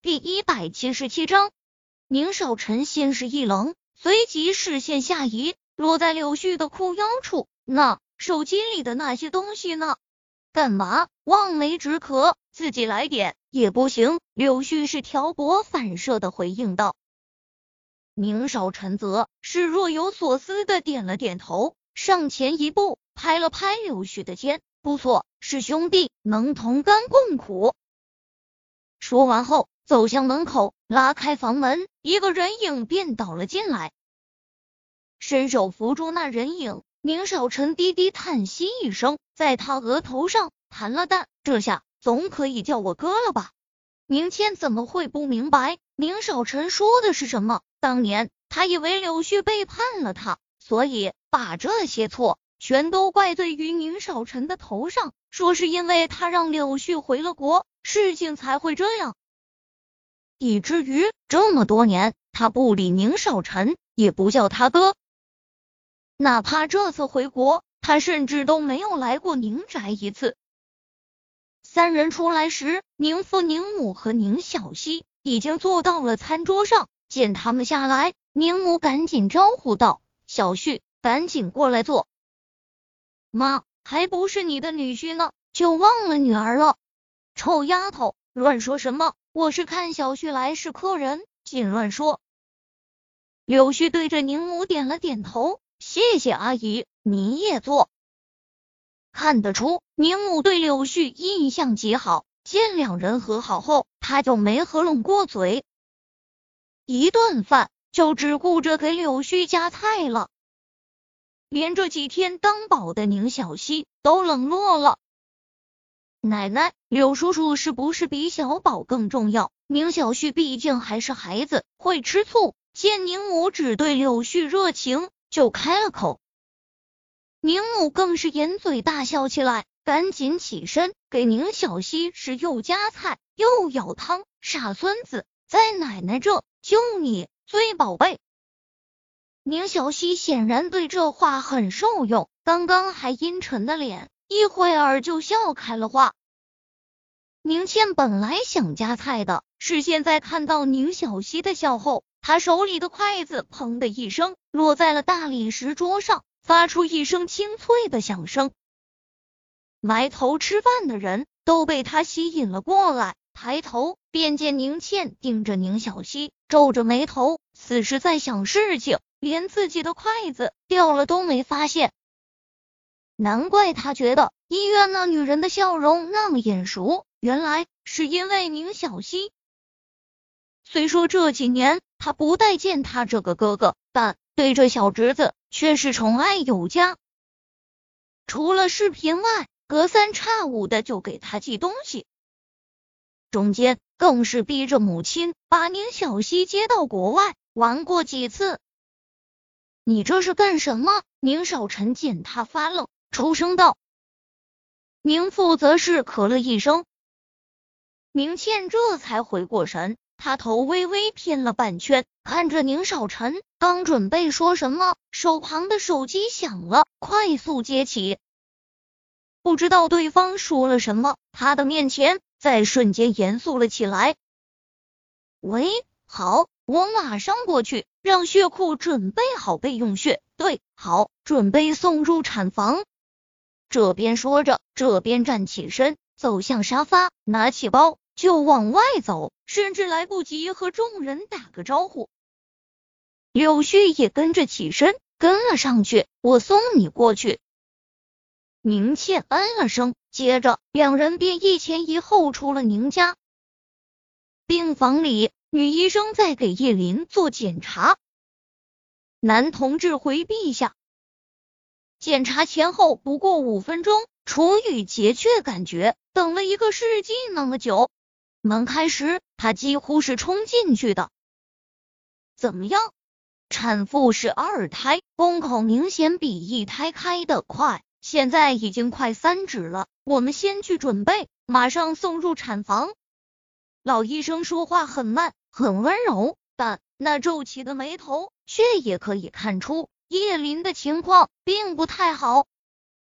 第一百七十七章，宁少臣先是一愣，随即视线下移，落在柳絮的裤腰处。那手机里的那些东西呢？干嘛望梅止渴？自己来点也不行。柳絮是条博反射的回应道。宁少臣则是若有所思的点了点头，上前一步，拍了拍柳絮的肩。不错，是兄弟，能同甘共苦。说完后。走向门口，拉开房门，一个人影便倒了进来。伸手扶住那人影，宁少臣低低叹息一声，在他额头上弹了弹，这下总可以叫我哥了吧？宁倩怎么会不明白宁少臣说的是什么？当年他以为柳絮背叛了他，所以把这些错全都怪罪于宁少臣的头上，说是因为他让柳絮回了国，事情才会这样。以至于这么多年，他不理宁少臣，也不叫他哥。哪怕这次回国，他甚至都没有来过宁宅一次。三人出来时，宁父、宁母和宁小溪已经坐到了餐桌上。见他们下来，宁母赶紧招呼道：“小旭，赶紧过来坐。”妈，还不是你的女婿呢，就忘了女儿了？臭丫头，乱说什么！我是看小旭来是客人，尽乱说。柳絮对着宁母点了点头，谢谢阿姨，您也坐。看得出宁母对柳絮印象极好，见两人和好后，他就没合拢过嘴。一顿饭就只顾着给柳絮夹菜了，连这几天当宝的宁小溪都冷落了。奶奶，柳叔叔是不是比小宝更重要？宁小旭毕竟还是孩子，会吃醋。见宁母只对柳絮热情，就开了口。宁母更是掩嘴大笑起来，赶紧起身给宁小溪是又夹菜又舀汤。傻孙子，在奶奶这就你最宝贝。宁小溪显然对这话很受用，刚刚还阴沉的脸。一会儿就笑开了花。宁倩本来想夹菜的，是现在看到宁小溪的笑后，她手里的筷子砰的一声落在了大理石桌上，发出一声清脆的响声。埋头吃饭的人都被他吸引了过来，抬头便见宁倩盯着宁小溪，皱着眉头，此时在想事情，连自己的筷子掉了都没发现。难怪他觉得医院那女人的笑容那么眼熟，原来是因为宁小溪。虽说这几年他不待见他这个哥哥，但对这小侄子却是宠爱有加。除了视频外，隔三差五的就给他寄东西，中间更是逼着母亲把宁小溪接到国外玩过几次。你这是干什么？宁少臣见他发愣。出声道：“宁父则是咳了一声，明倩这才回过神，她头微微偏了半圈，看着宁少臣，刚准备说什么，手旁的手机响了，快速接起，不知道对方说了什么，他的面前在瞬间严肃了起来。喂，好，我马上过去，让血库准备好备用血，对，好，准备送入产房。这边说着，这边站起身，走向沙发，拿起包就往外走，甚至来不及和众人打个招呼。柳絮也跟着起身，跟了上去。我送你过去。宁倩嗯了声，接着两人便一前一后出了宁家。病房里，女医生在给叶林做检查。男同志回避一下。检查前后不过五分钟，楚雨洁却感觉等了一个世纪那么久。门开时，他几乎是冲进去的。怎么样？产妇是二胎，宫口明显比一胎开的快，现在已经快三指了。我们先去准备，马上送入产房。老医生说话很慢，很温柔，但那皱起的眉头却也可以看出。叶林的情况并不太好，